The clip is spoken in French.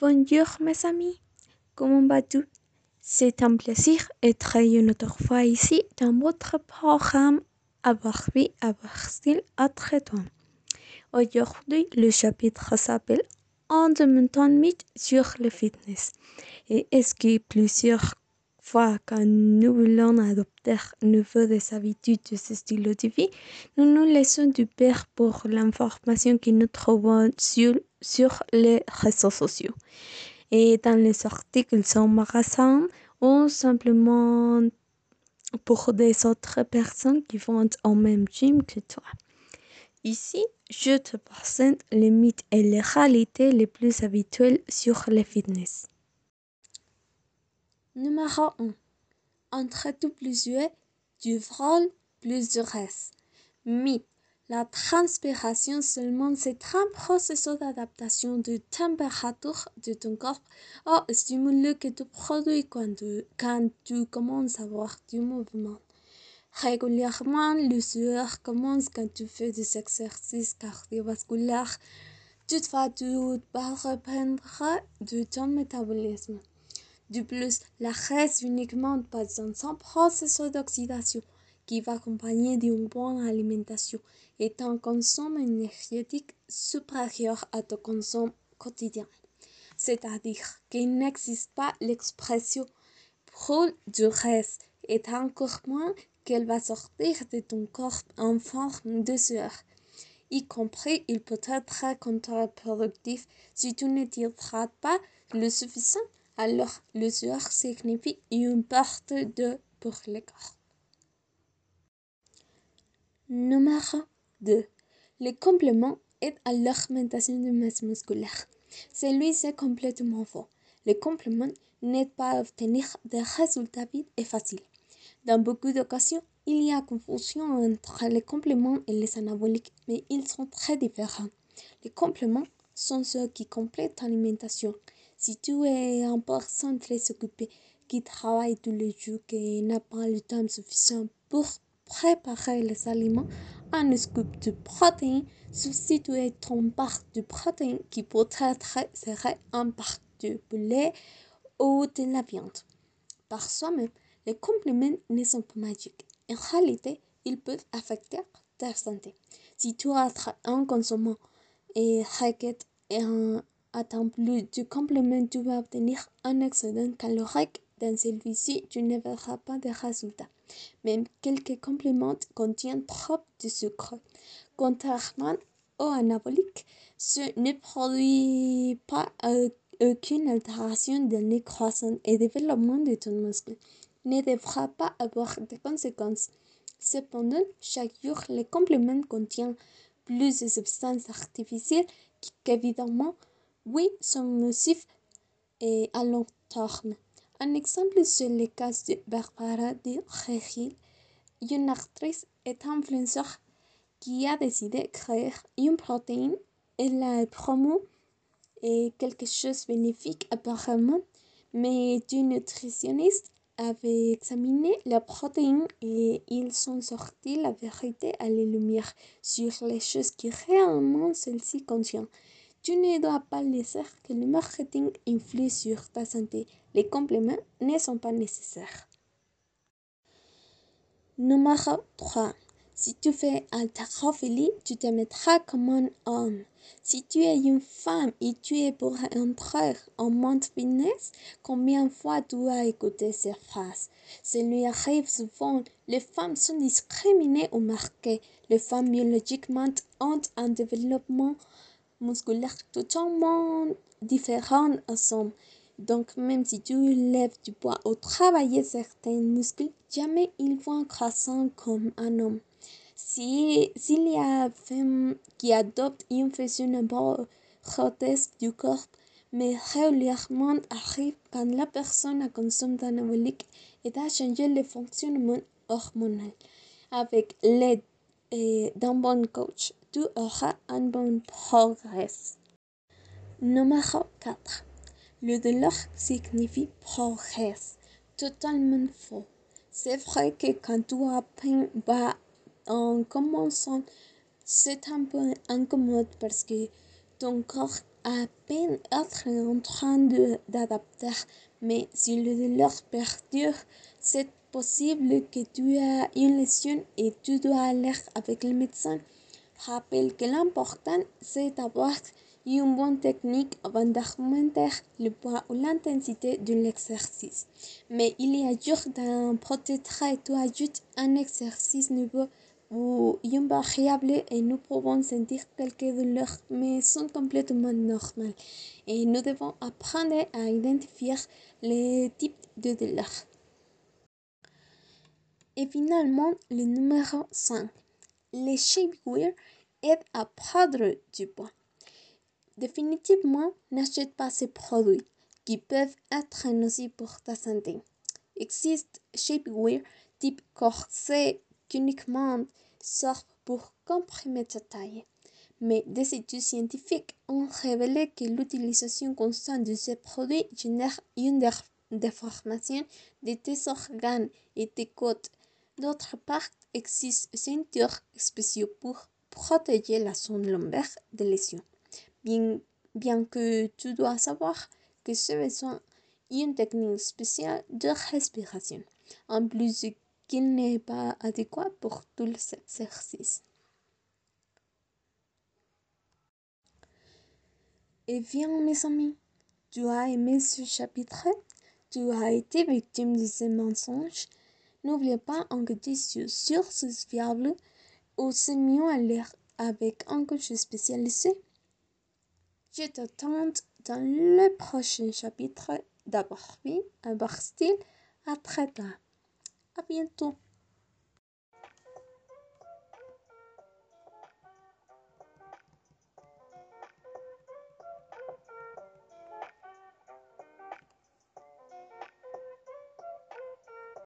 Bonjour mes amis, comment vas-tu? C'est un plaisir d'être une autre fois ici dans votre programme Avoir vie, avoir style, être toi. Aujourd'hui, le chapitre s'appelle Un de mon mythe sur le fitness. Et est-ce que plusieurs fois nous voulons adopter nouvelles habitudes de ce style de vie, nous nous laissons du père pour l'information que nous trouvons sur, sur les réseaux sociaux et dans les articles en magasin ou simplement pour des autres personnes qui vont au même gym que toi. Ici, je te présente les mythes et les réalités les plus habituelles sur le fitness. Numéro 1. Entre tout plus du frôle plus du reste. Mythe. La transpiration seulement c'est un processus d'adaptation de température de ton corps au stimulus que tu produis quand tu, quand tu commences à avoir du mouvement. Régulièrement, le sueur commence quand tu fais des exercices cardiovasculaires. Toutefois, tu vas reprendre de ton métabolisme. De plus, la graisse uniquement pas dans un processus d'oxydation qui va accompagner d'une bonne alimentation et un consomme énergétique supérieur à ton consomme quotidien. C'est-à-dire qu'il n'existe pas l'expression brûle du reste et encore moins qu'elle va sortir de ton corps en forme de sueur. Y compris, il peut être contre-productif si tu ne pas le suffisant. Alors, le sueur signifie une perte de pour le corps. Numéro 2. Le complément est à l'augmentation de masse musculaire. Celui-ci est complètement faux. Le complément n'aide pas à obtenir des résultats vite et faciles. Dans beaucoup d'occasions, il y a confusion entre les compléments et les anaboliques, mais ils sont très différents. Les compléments sont ceux qui complètent l'alimentation. Si tu es un personne très occupée, qui travaille tous les jours et n'a pas le temps suffisant pour préparer les aliments, un scoop de protéines substituer ton part de protéines qui peut-être un part de poulet ou de la viande. Par soi-même, les compléments ne sont pas magiques. En réalité, ils peuvent affecter ta santé. Si tu as un consommant et requête un attends plus de compléments, tu vas obtenir un excédent calorique. Dans celui-ci, tu ne verras pas de résultats. Même quelques compléments contiennent trop de sucre. Contrairement aux anaboliques, ce ne produit pas aucune altération dans le croissance et développement de ton muscle ne devra pas avoir de conséquences. Cependant, chaque jour, les compléments contiennent plus de substances artificielles qui, évidemment, oui, sont nocifs et à long terme. Un exemple, c'est le cas de Barbara de Regil, une actrice et influenceur qui a décidé de créer une protéine et la promo est quelque chose de bénéfique apparemment, mais une nutritionniste avait examiné la protéine et ils sont sortis la vérité à la lumière sur les choses que réellement celle-ci contient. Tu ne dois pas laisser que le marketing influe sur ta santé. Les compléments ne sont pas nécessaires. Numéro 3. Si tu fais haltérophilie, tu te mettras comme un homme. Si tu es une femme et tu es pour entrer en monde fitness, combien de fois tu as écouté ces phrases Ça lui arrive souvent. Les femmes sont discriminées ou marquées. Les femmes biologiquement ont un développement musculaire totalement différent aux hommes. Donc, même si tu lèves du poids ou travailles certains muscles, jamais ils vont croissant comme un homme. Si, s'il y a une femme qui adopte une fusion prothèse du corps, mais régulièrement arrive quand la personne consomme d'anabolique et a changé le fonctionnement hormonal. Avec l'aide d'un bon coach, tu auras un bon progrès. Numéro 4. Le douleur signifie progrès. Totalement faux. C'est vrai que quand tu bas en commençant, c'est un peu incommode parce que ton corps à peine être en train d'adapter, mais si le douleur perdure, c'est possible que tu aies une lésion et tu dois aller avec le médecin. Rappelle que l'important, c'est d'avoir une bonne technique avant d'augmenter le poids ou l'intensité de l'exercice. Mais il y a jours dans peut-être tu ajoutes un exercice nouveau ou une variable et nous pouvons sentir quelques douleurs, mais sont complètement normales. Et nous devons apprendre à identifier les types de douleurs. Et finalement, le numéro 5. Les shapewear aident à prendre du poids. Définitivement, n'achète pas ces produits qui peuvent être nocifs pour ta santé. Existe shapewear type corset uniquement servent pour comprimer ta taille. Mais des études scientifiques ont révélé que l'utilisation constante de ces produits génère une déformation de tes organes et tes côtes. D'autre part, existent ceintures spéciaux pour protéger la zone lombaire des lésions. Bien, que tu dois savoir que ce besoin une technique spéciale de respiration, en plus qu'il n'est pas adéquat pour tous les exercices. Et bien mes amis, tu as aimé ce chapitre? Tu as été victime de ces mensonges N'oubliez pas enquêter sur sources fiables ou c'est mieux aller avec un coach spécialisé. Je t'attends dans le prochain chapitre à style. À très tard. À bientôt.